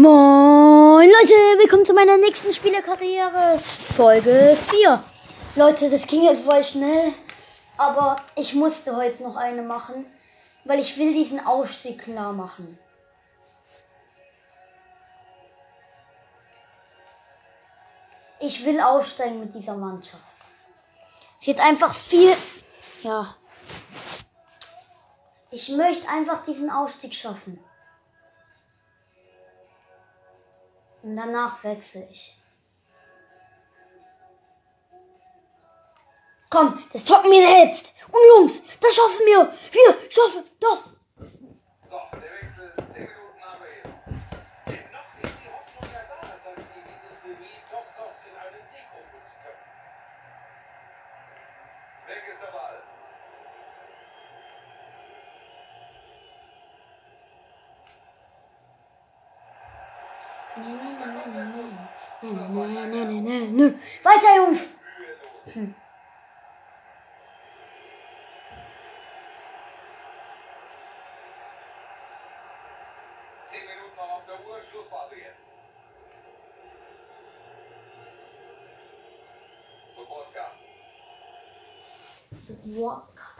Moin Leute, willkommen zu meiner nächsten Spielerkarriere. Folge 4. Leute, das ging jetzt voll schnell, aber ich musste heute noch eine machen, weil ich will diesen Aufstieg klar machen. Ich will aufsteigen mit dieser Mannschaft. Sie hat einfach viel... Ja. Ich möchte einfach diesen Aufstieg schaffen. Und danach wechsle ich. Komm, das zocken wir selbst. Und Jungs, das schaffen wir. Wir schaffen das. Weiter, Jungs. Mühelos.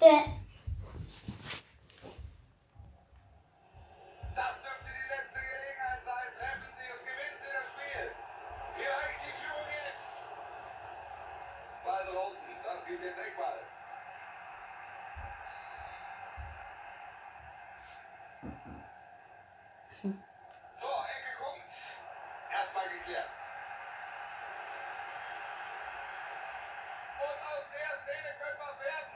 Zehn Minuten noch auf der Uhr, Schlussphase jetzt. Sobotka. Weiter, Leute. Das dürfte die letzte Gelegenheit sein. Treffen Sie und gewinnen Sie das Spiel. Vielleicht die Führung jetzt. Ball draußen. Das gibt jetzt Eckball. So, Ecke kommt. Erstmal geklärt. Und aus der Szene könnte was werden.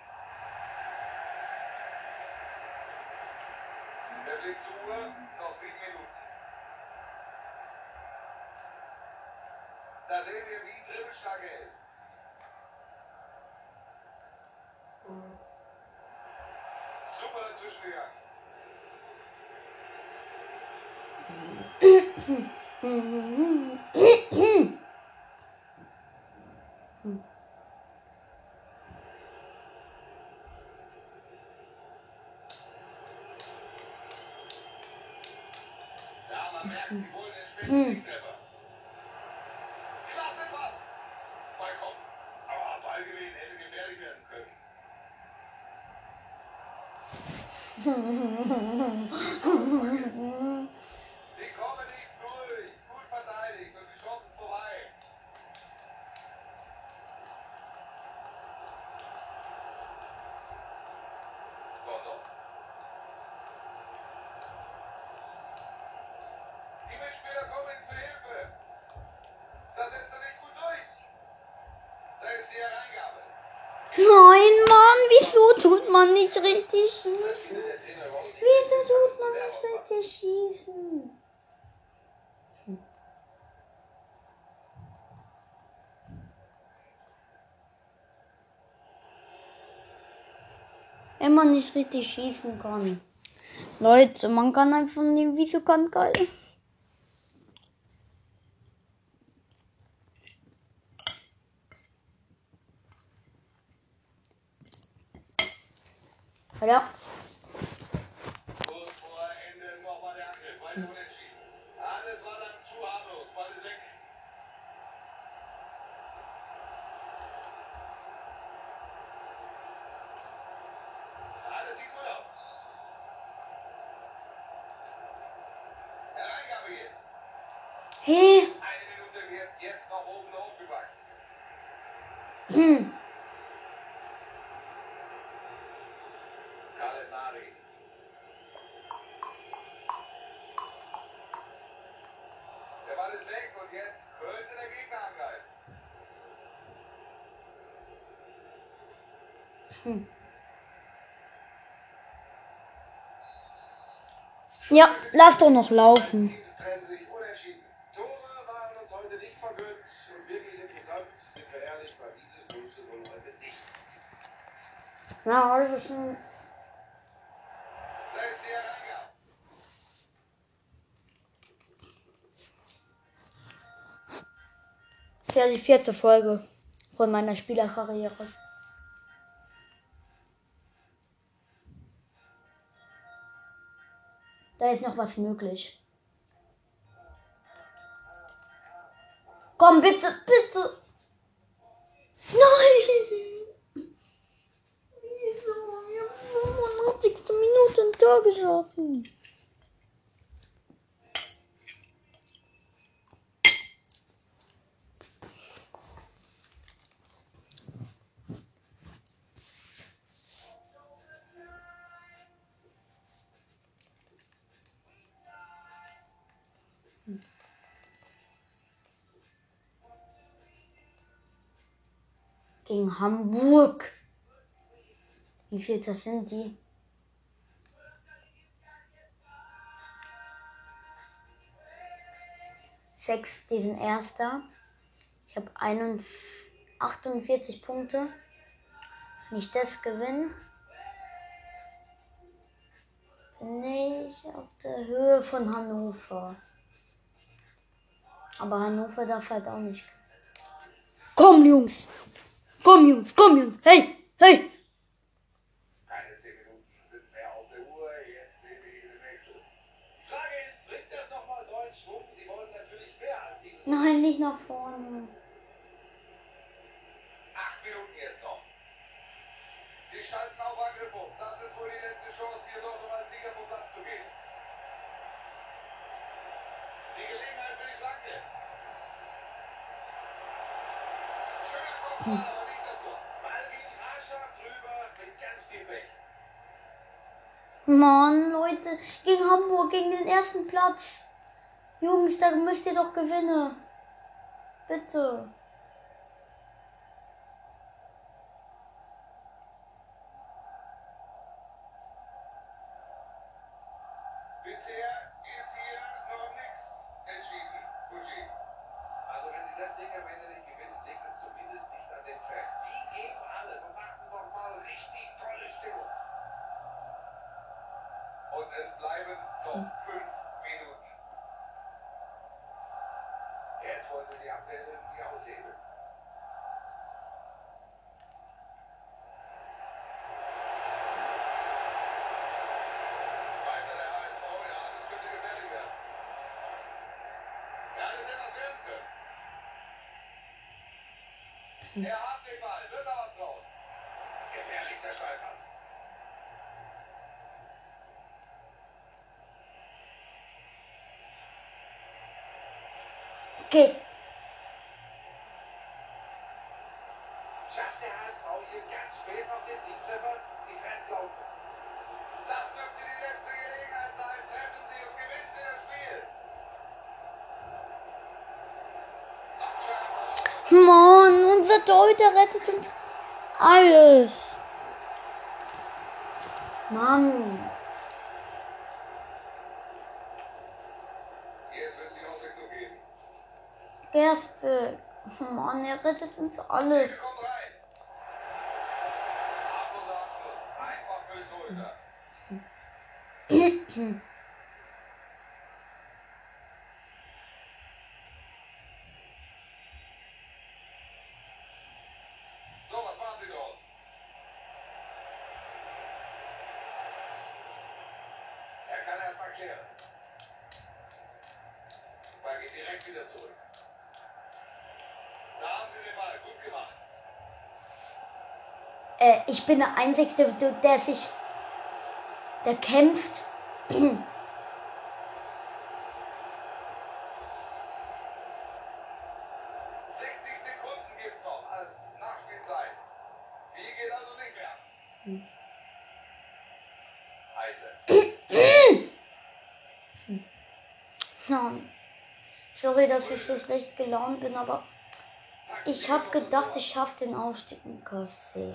Der Blick zur Uhr, noch sieben Minuten. Da sehen wir, wie dribbelstark er ist. Super dazwischen gegangen. Ja, man merkt, sie wollen den Spitzentreffer. Klasse Pass. Ball kommt. Aber Ballgewinn hätte gefährlich werden können. Sie kommen nicht durch. Gut verteidigt und die Chance ist vorbei. Rondo. Die Mitspieler kommen ihnen zu Hilfe. Da setzt er sich gut durch. Da ist die Hereingabe. Nein, Mann, wieso tut man nicht richtig schießen? Wieso tut man nicht richtig schießen? Wenn man nicht richtig schießen kann. Leute, man kann einfach nicht, wieso kann geil. Ja. Kurz vor Ende nochmal der Angriff. Weiter unentschieden. Alles war dann zu harmlos. Ball ist weg. Alles sieht gut aus. Hereingabe jetzt. Hey. Eine Minute wird jetzt noch oben aufgepackt. Hm. Kalenari. Der Ball ist weg und jetzt könnte der Gegner angreifen. Ja, lass doch noch laufen. Teams trennen sich unentschieden. Tore waren uns heute nicht vergönnt und wirklich interessant. Sind wir ehrlich, war dieses 0 zu 0 heute nicht. Na, also schon. Da ist die Hereingabe. ist ja die vierte Folge von meiner Spielerkarriere. Da ist noch was möglich. Komm, bitte, bitte. Nein! Wieso? Wir haben 95. Minute ein Tor geschossen. Gegen Hamburg. Wie viel das sind die? Sechs, die sind Erster. Ich habe 48 Punkte. Wenn ich das gewinne, bin ich auf der Höhe von Hannover. Aber Hannover darf halt auch nicht. Komm, Jungs! Komm, Jungs, komm, Jungs! Hey, hey! Keine zehn Minuten sind mehr auf der Uhr. Jetzt sehen wir diesen Wechsel. Die Frage ist, bringt das nochmal neuen Schwung? Sie wollen natürlich mehr als diesen. Nein, nicht nach vorne. Acht Minuten jetzt noch. Sie schalten auf Angriff um. Das ist wohl die letzte Chance, hier dort um als Sieger vom Platz zu gehen. Die Gelegenheit für die Flanke. Schönes Kopfball, Mann, Leute, gegen Hamburg, gegen den ersten Platz. Jungs, da müsst ihr doch gewinnen. Bitte. Bisher ist hier noch nichts entschieden. Fuji. Also wenn sie das Ding am Ende nicht gewinnen, liegt es zumindest nicht an den Fans. Die geben alles und machen nochmal richtig tolle Stimmung. Und es bleiben noch fünf Minuten. Jetzt wollen sie die Abwehr irgendwie aushebeln. Weiter der HSV, ja, das könnte gefährlich werden. Ja, das hätte was werden können. Er hat den Ball, wird da was draus. Gefährlichster Schallpass. Okay. Schafft der HSV hier ganz spät noch den Siegtreffer? Die Fans laufen. Das dürfte die letzte Gelegenheit sein. Treffen Sie und gewinnen Sie das Spiel. Was für ein. Mann, unser Torhüter rettet uns alles. Mann. Gersbeck. Mann, er rettet uns alles. Er kommt rein. Harmloser Abschluss. Einfach für den Torhüter. So, was machen Sie draus? Er kann erst mal klären. Ball geht direkt wieder zurück. Da haben Sie den Ball. Gut gemacht. Äh, ich bin der Einzige, der sich. der kämpft. 60 Sekunden gibt's noch als Nachspielzeit. Die geht also. Sorry, dass ich so schlecht gelaunt bin, aber ich habe gedacht, ich schaffe den Aufstieg mit KSC.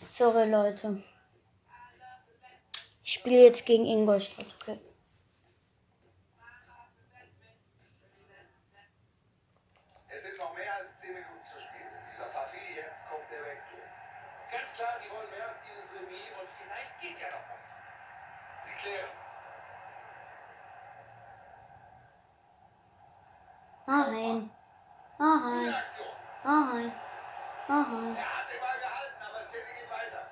Und vielleicht geht ja noch was. Sie klären. Nein. Nein. Nein. Nein. Er hat den Ball gehalten, aber City geht weiter.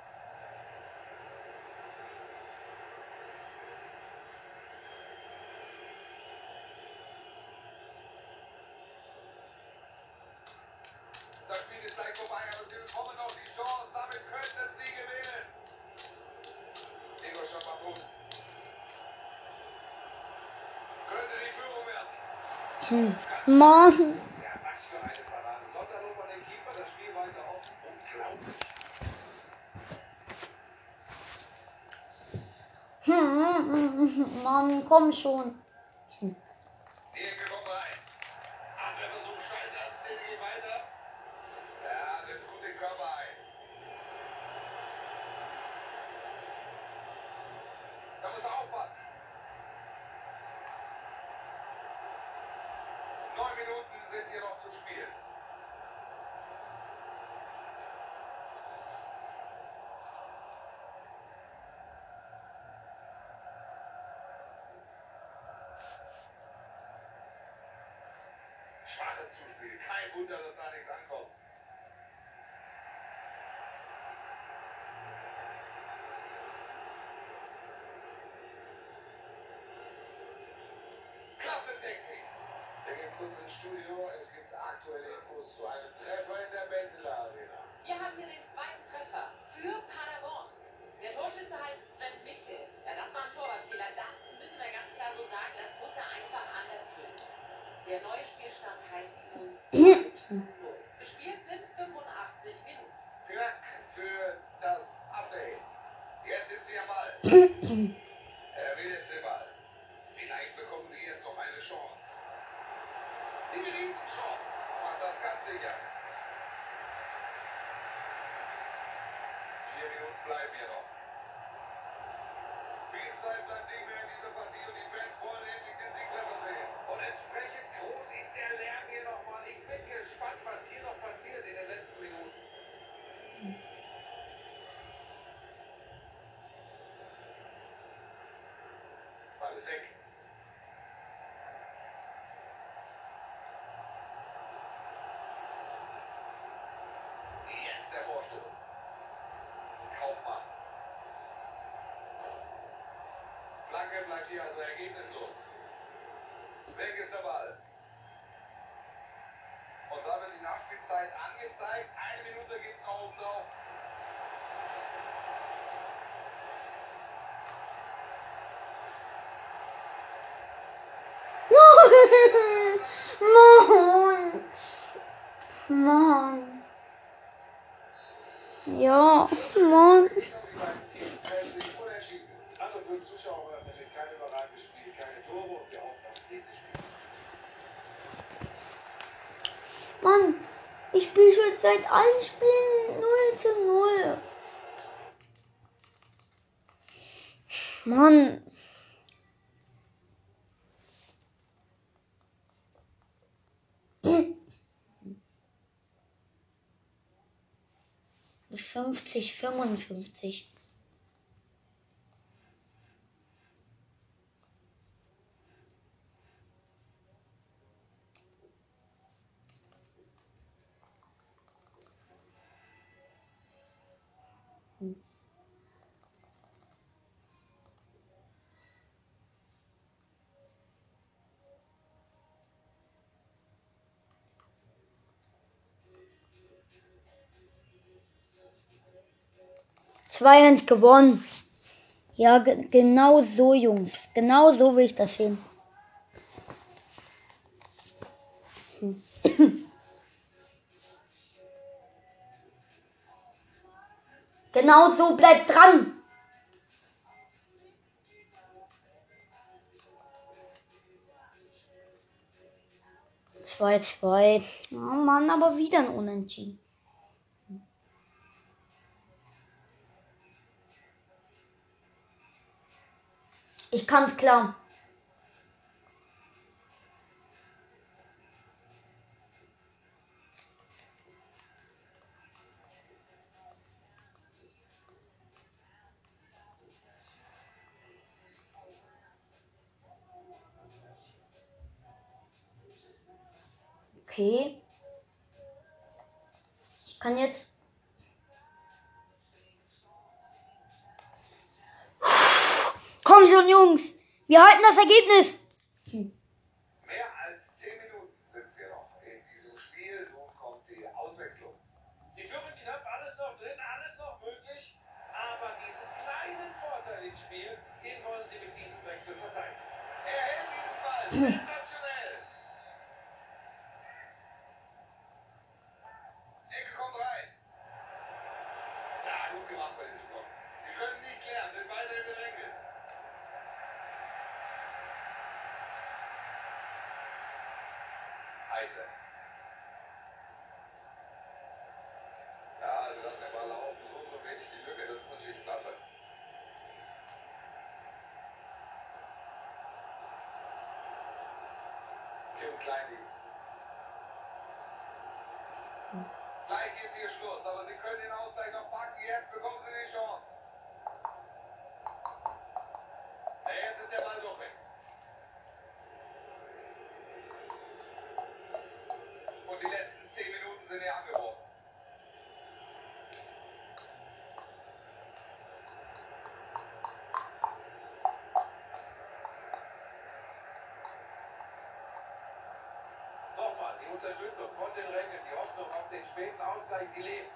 Das Spiel ist gleich vorbei, aber sie bekommen noch die Chance. Damit könnten sie gewinnen. Ingolstadt macht gut. Könnte die Führung werden. Mann. Ja, was für eine Parade. Sonderlob von den Keeper, das Spiel weiter offen. Unglaublich. Hm, Mann, komm schon. Die Ecke kommt rein. Abwehrversuch scheitert. City geht weiter. Ja, nimmt gut den Körper ein. Da muss er aufpassen. Neun Minuten sind hier noch zu spielen. Schwaches Zuspiel. Kein Wunder, dass da nichts ankommt. Technik. Wir gehen kurz ins Studio. Es gibt aktuelle Infos zu einem Treffer in der Benteler Arena. Wir haben hier den zweiten Treffer für Paderborn. Der Torschütze heißt Sven Michel. Ja, das war ein Torwartfehler. Das müssen wir ganz klar so sagen. Das muss er einfach anders lösen. Der neue Spielstand heißt nun 2 zu 0. Gespielt sind 85 Minuten. Dank für das Update. Jetzt sind Sie am Ball. Er will jetzt den Ball. Vielleicht bekommen Sie jetzt noch eine Chance. Die Riesenchance. Macht das ganz sicher. Vier Minuten bleiben hier noch. Viel Zeit bleibt nicht mehr in dieser Partie und die Fans wollen endlich den Siegtreffer sehen. Und entsprechend groß ist der Lärm hier nochmal. Ich bin gespannt, was hier noch passiert in den letzten Minuten. Ball ist weg. Jetzt der Vorstoß. Kaufmann. Flanke bleibt hier also ergebnislos. Weg ist der Ball. Und da wird die Nachspielzeit angezeigt. Eine Minute geht's noch oben drauf. Mann. Mann. Ja, Mann. Also für Zuschauer war das natürlich kein überragendes Spiel, keine Tore und wir hoffen aufs nächste Spiel. Mann, ich spiele schon seit allen Spielen 0 zu 0. Mann. Fünfzig, fünfundfünfzig. Zwei eins gewonnen. Ja, ge genau so, Jungs. Genau so will ich das sehen. Genau so, bleibt dran. Zwei, zwei. Oh Mann, aber wieder ein Unentschieden. Ich kann's klar. Okay. Ich kann jetzt. Komm schon, Jungs. Wir halten das Ergebnis. Mehr als 10 Minuten sind wir noch in diesem Spiel. Nun kommt die Auswechslung. Sie führen knapp alles noch drin, alles noch möglich. Aber diesen kleinen Vorteil im Spiel, den wollen Sie mit diesem Wechsel verteidigen. Er diesen Ball. Sensationell. Ecke kommt rein. Ja, gut gemacht bei diesem Tor. Sie können nicht klären, sind weiter im Bedrängnis. Heiße. Ja, also lassen der Ball laufen, so und so wenig die Lücke, das ist natürlich klasse. Tim Kleindienst. Gleich ist hier Schluss, aber Sie können den Ausgleich noch packen. Jetzt bekommen Sie die Chance. Ja, jetzt ist der Ball doch weg. Und die letzten 10 Minuten sind hier angebrochen. Nochmal, die Unterstützung von den Rängen, die Hoffnung auf den späten Ausgleich, die lebt.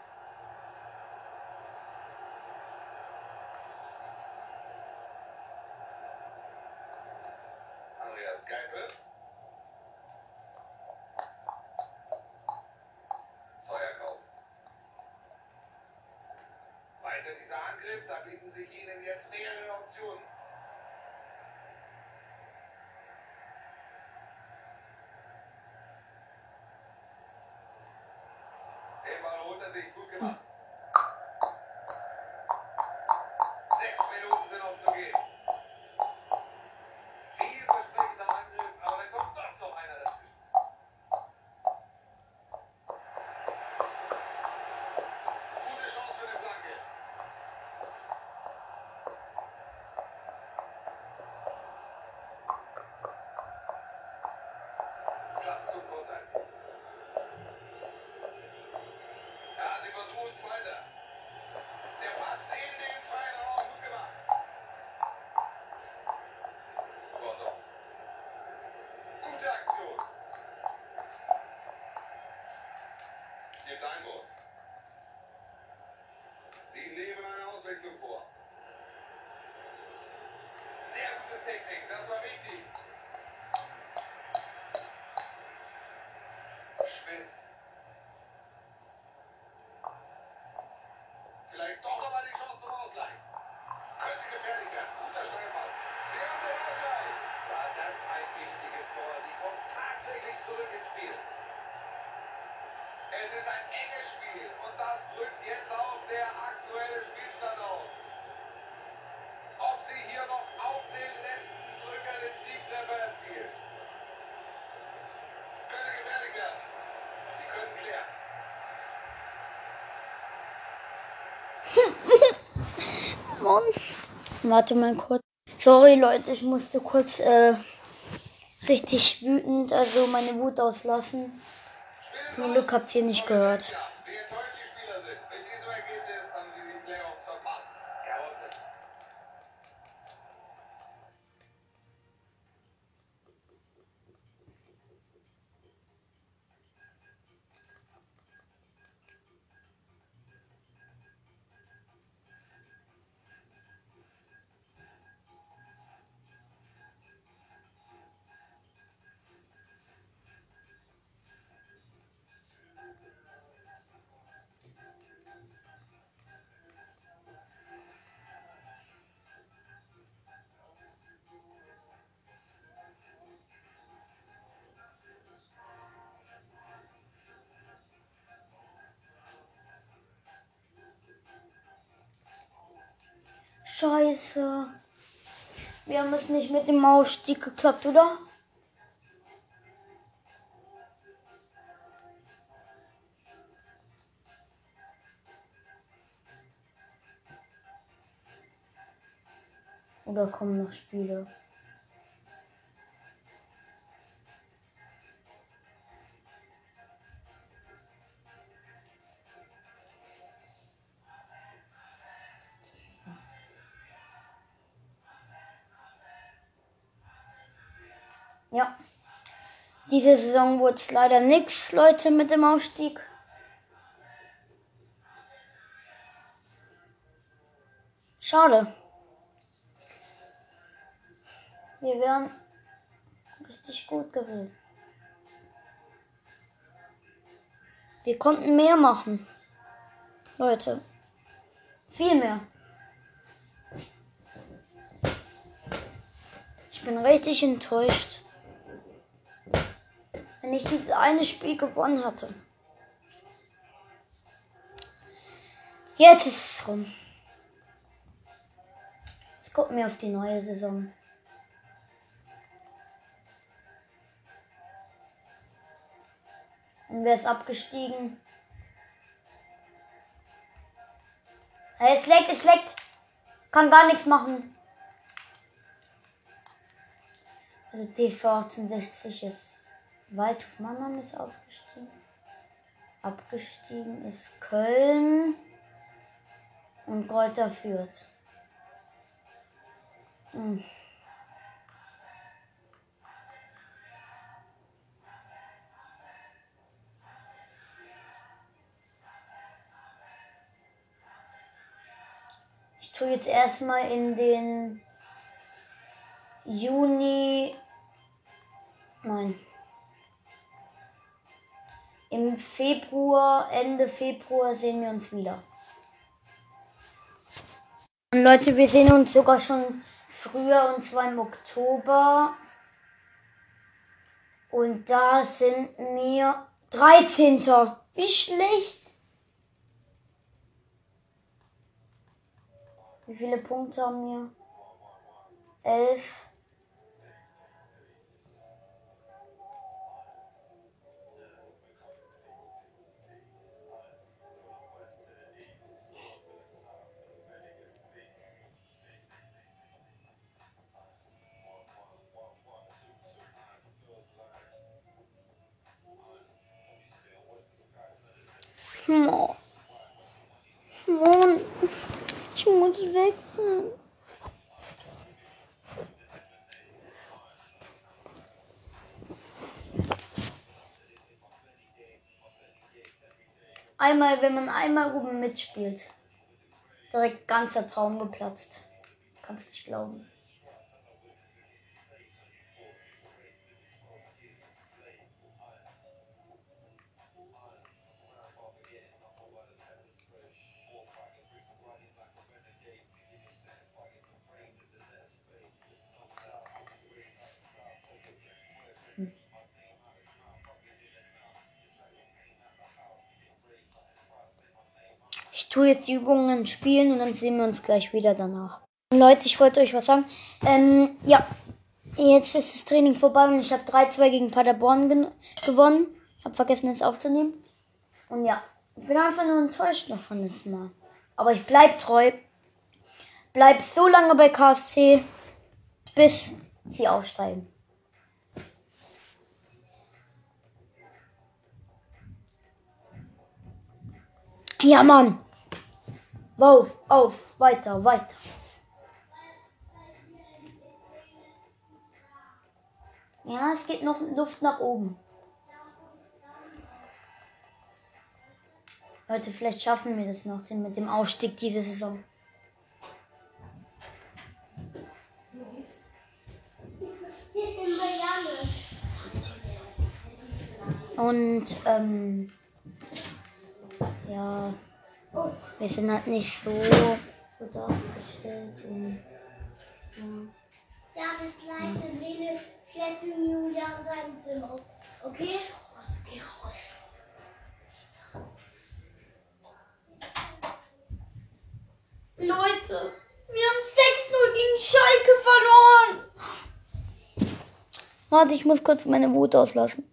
Andreas Geipel. Feuerkauf. Weiter dieser Angriff, da bieten sich Ihnen jetzt mehrere Optionen. Ball holt er sich. Gut gemacht. Sechs Minuten sind noch zu gehen. Vielversprechender Angriff, aber da kommt doch noch einer dazwischen. Gute Chance für eine Flanke. Platz zum Vorteil. Ja, sie versuchen es weiter. Der Pass in den freien Raum. Gut gemacht. Gordon. Gute Aktion. Gibt Einwurf. Sie nehmen eine Auswechslung vor. Sehr gute Technik, das war wichtig. Schmidt. Vielleicht doch aber die Chance zum Ausgleich. Könnte gefährlich werden. Guter Steilpass. Sie haben den Ausgleich. War das ein wichtiges Tor? Die kommt tatsächlich zurück ins Spiel. Es ist ein enges Spiel und das drückt jetzt auch der aktuelle Spielstand aus. Ob sie hier noch auf den letzten Drücker den Siegtreffer erzielen. Könnte gefährlich werden. Sie können klären. Mann. Warte mal kurz. Sorry, Leute, ich musste kurz äh, richtig wütend, also meine Wut auslassen. Zum Glück habt ihr nicht gehört. Scheiße. Wir haben es nicht mit dem Aufstieg geklappt, oder? Oder kommen noch Spiele? Diese Saison wurde es leider nichts, Leute, mit dem Aufstieg. Schade. Wir wären richtig gut gewesen. Wir konnten mehr machen. Leute. Viel mehr. Ich bin richtig enttäuscht. Wenn ich dieses eine Spiel gewonnen hatte. Jetzt ist es rum. Jetzt gucken wir auf die neue Saison. Und wer ist abgestiegen? Es leckt, es leckt. Kann gar nichts machen. Also TV 1860 ist Mannheim ist aufgestiegen. Abgestiegen ist Köln und Kräuter Fürth. Hm. Ich tue jetzt erstmal in den Juni. Nein. Im Februar, Ende Februar sehen wir uns wieder. Und Leute, wir sehen uns sogar schon früher und zwar im Oktober. Und da sind wir 13. Wie schlecht. Wie viele Punkte haben wir? 11. muss wechseln. Einmal, wenn man einmal oben mitspielt, direkt ganzer Traum geplatzt. Kannst nicht glauben. Tue jetzt die Übungen spielen und dann sehen wir uns gleich wieder danach. Leute, ich wollte euch was sagen. Ähm, ja, jetzt ist das Training vorbei und ich habe 3-2 gegen Paderborn gewonnen. Hab vergessen, es aufzunehmen. Und ja, ich bin einfach nur enttäuscht noch von diesem Mal. Aber ich bleib treu. Bleib so lange bei KSC, bis sie aufsteigen. Ja, Mann. Auf, auf, weiter, weiter. Ja, es geht noch Luft nach oben. Leute, vielleicht schaffen wir das noch den, mit dem Aufstieg diese Saison. Und ähm, ja, wir sind halt nicht so gut aufgestellt. Und, ja. Ja, das leise Wähle schlechte Julia in seinem Zimmer. Okay? Geh raus. Leute, wir haben 6-0 gegen Schalke verloren. Warte, ich muss kurz meine Wut auslassen.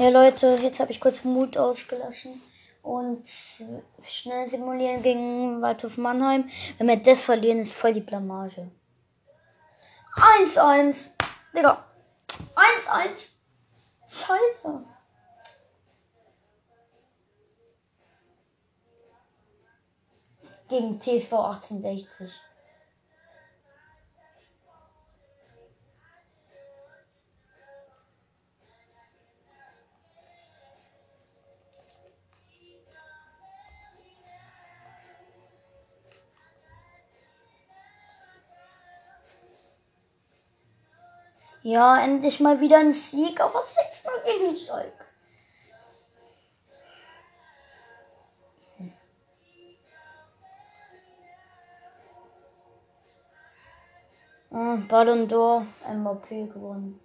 Ja, Leute, jetzt habe ich kurz Mut ausgelassen. Und schnell simulieren gegen Waldhof Mannheim. Wenn wir das verlieren, ist voll die Blamage. 1-1. Digga. 1-1. Scheiße. Gegen TV 1860. Ja, endlich mal wieder ein Sieg, aber 6 gegen Schalke. Ah, Ballon d'Or, MVP gewonnen.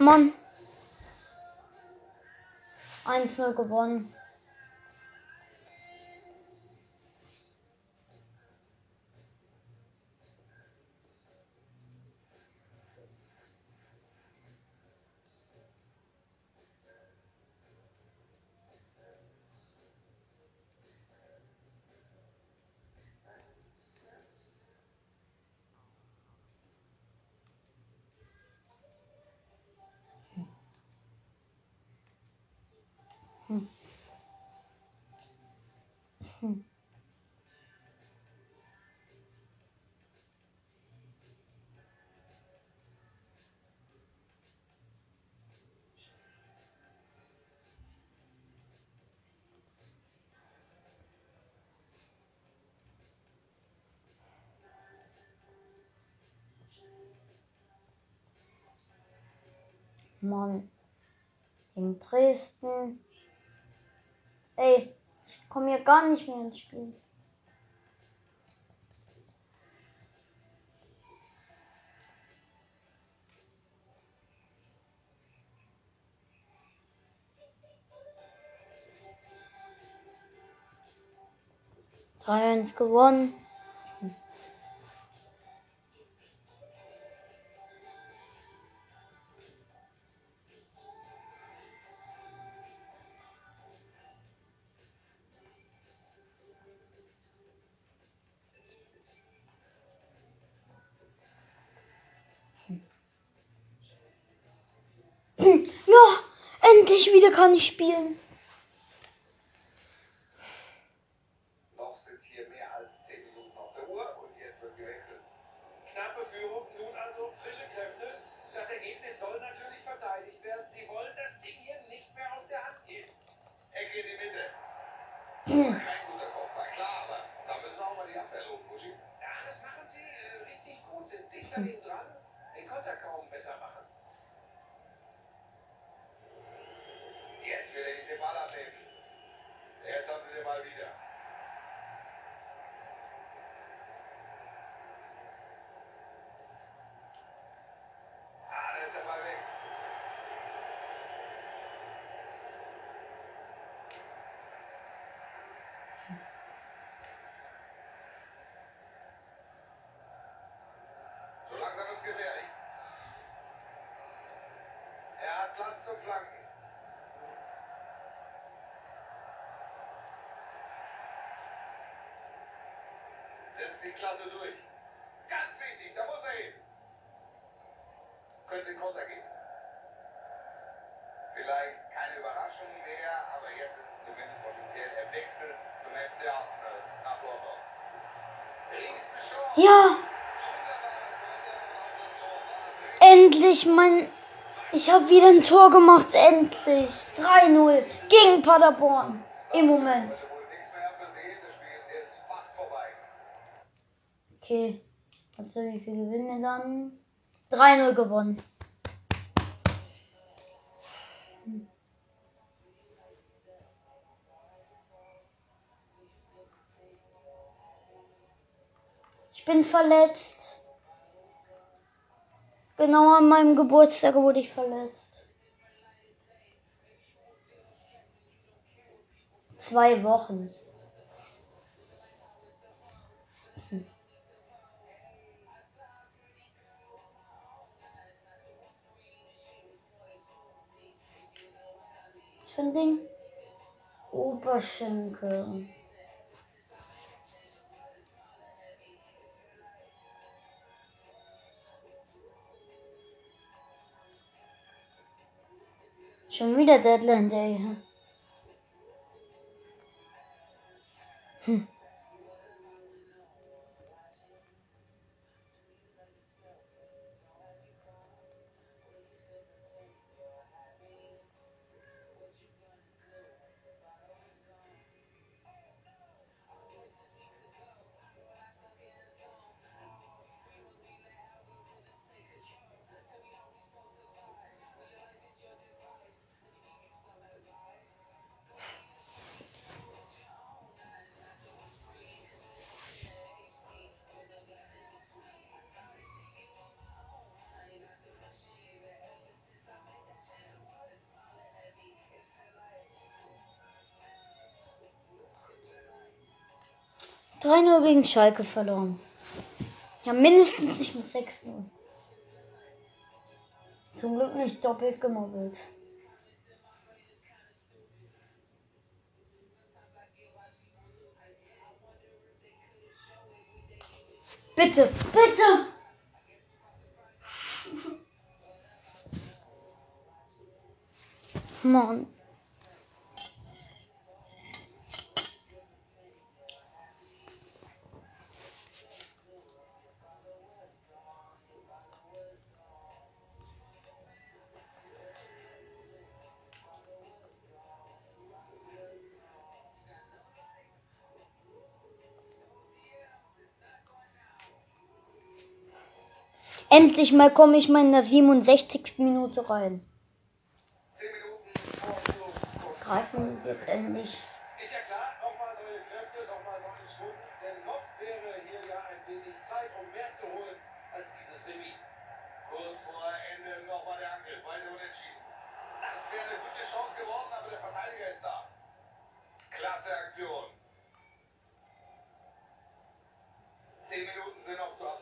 Mann. 1-0 gewonnen. Mann. In Dresden. Ey, ich komme hier gar nicht mehr ins Spiel. Drei eins gewonnen. Wieder kann ich spielen. Noch sind hier mehr als 10 Minuten auf der Uhr und jetzt wird gewechselt. Knappe Führung, nun also frische Kräfte. Das Ergebnis soll natürlich verteidigt werden. Sie wollen das Ding hier nicht mehr aus der Hand geben. Ecke in die Mitte. Kein guter Kopfball, klar, aber da müssen wir auch mal die Abwehr loben, Buschi. Ja, das machen sie äh, richtig gut, sind dicht an ihm dran. Den Konter kaum besser machen. Jetzt will er den Ball ab setzt sich klasse durch. Ganz wichtig, da muss er hin. Könnte Konter geben. Vielleicht keine Überraschung mehr, aber jetzt ist es zumindest offiziell der Wechsel zum FC Arsenal nach London. Ja, endlich, mein. Ich habe wieder ein Tor gemacht, endlich. 3-0 gegen Paderborn. Im Moment. Wohl nichts mehr versehen, das Spiel ist fast vorbei. Okay. Also, wie viel gewinnen wir dann? 3-0 gewonnen. Ich bin verletzt. Genau an meinem Geburtstag wurde ich verletzt. Zwei Wochen. Für ein Ding? Oberschenkel. Schon wieder Deadline Day. Hm. Drei 0 gegen Schalke verloren. Ja, mindestens nicht mit 6 0 Zum Glück nicht doppelt gemobbelt. Bitte, bitte! Mann. Endlich mal komme ich mal in der 67. Minute rein. 10 Minuten Vorschluss. Greifen jetzt endlich. Klasse Aktion. Zehn Minuten sind noch zu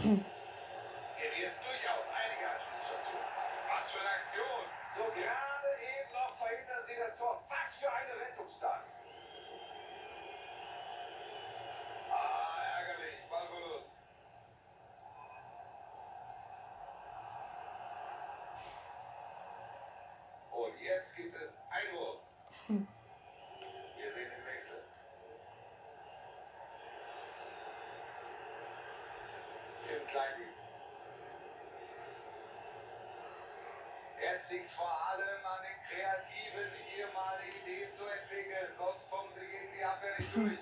Hier wird durchaus einige Anspielstationen. Was für eine Aktion! So gerade eben noch verhindern sie das Tor. Was für eine Rettungstat. Ah, ärgerlich, Ballverlust. Und jetzt gibt es Einwurf. Wir sehen den Wechsel. Tim Kleindienst. Jetzt liegt vor allem an den Kreativen, hier mal eine Idee zu entwickeln, sonst kommen sie gegen die Abwehr nicht durch.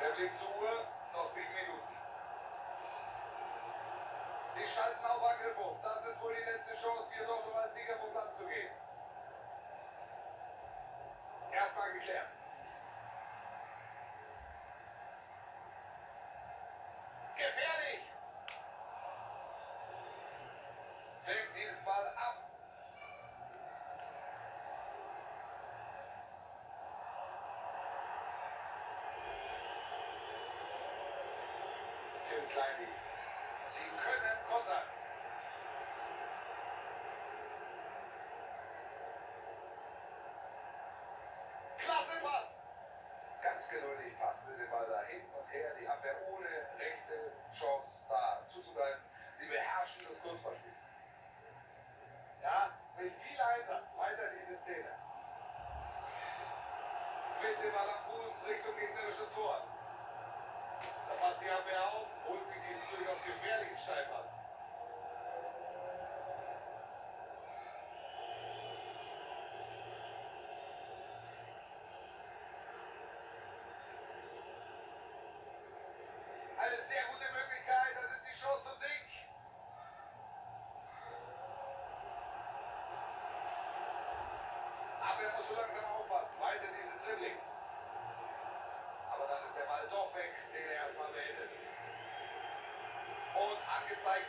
Der Blick zur Uhr, noch sieben Minuten. Sie schalten auf Angriff. Das ist wohl die letzte Chance, hier noch um als Sieger vom Platz zu gehen. Erstmal geklärt. trying to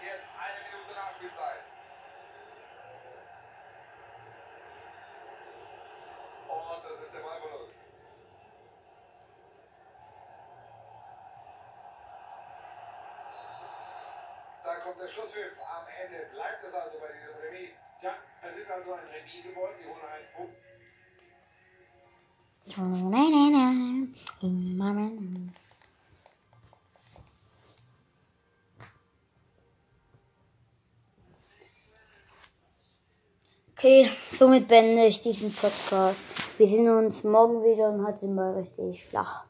jetzt eine Minute Nachspielzeit. Und das ist der Ballverlust. Da kommt der Schlusspfiff. Am Ende bleibt es also bei diesem Remis. Tja, es ist also ein Remis geworden. Sie holen einen Punkt. Okay, somit beende ich diesen Podcast. Wir sehen uns morgen wieder und heute mal richtig flach.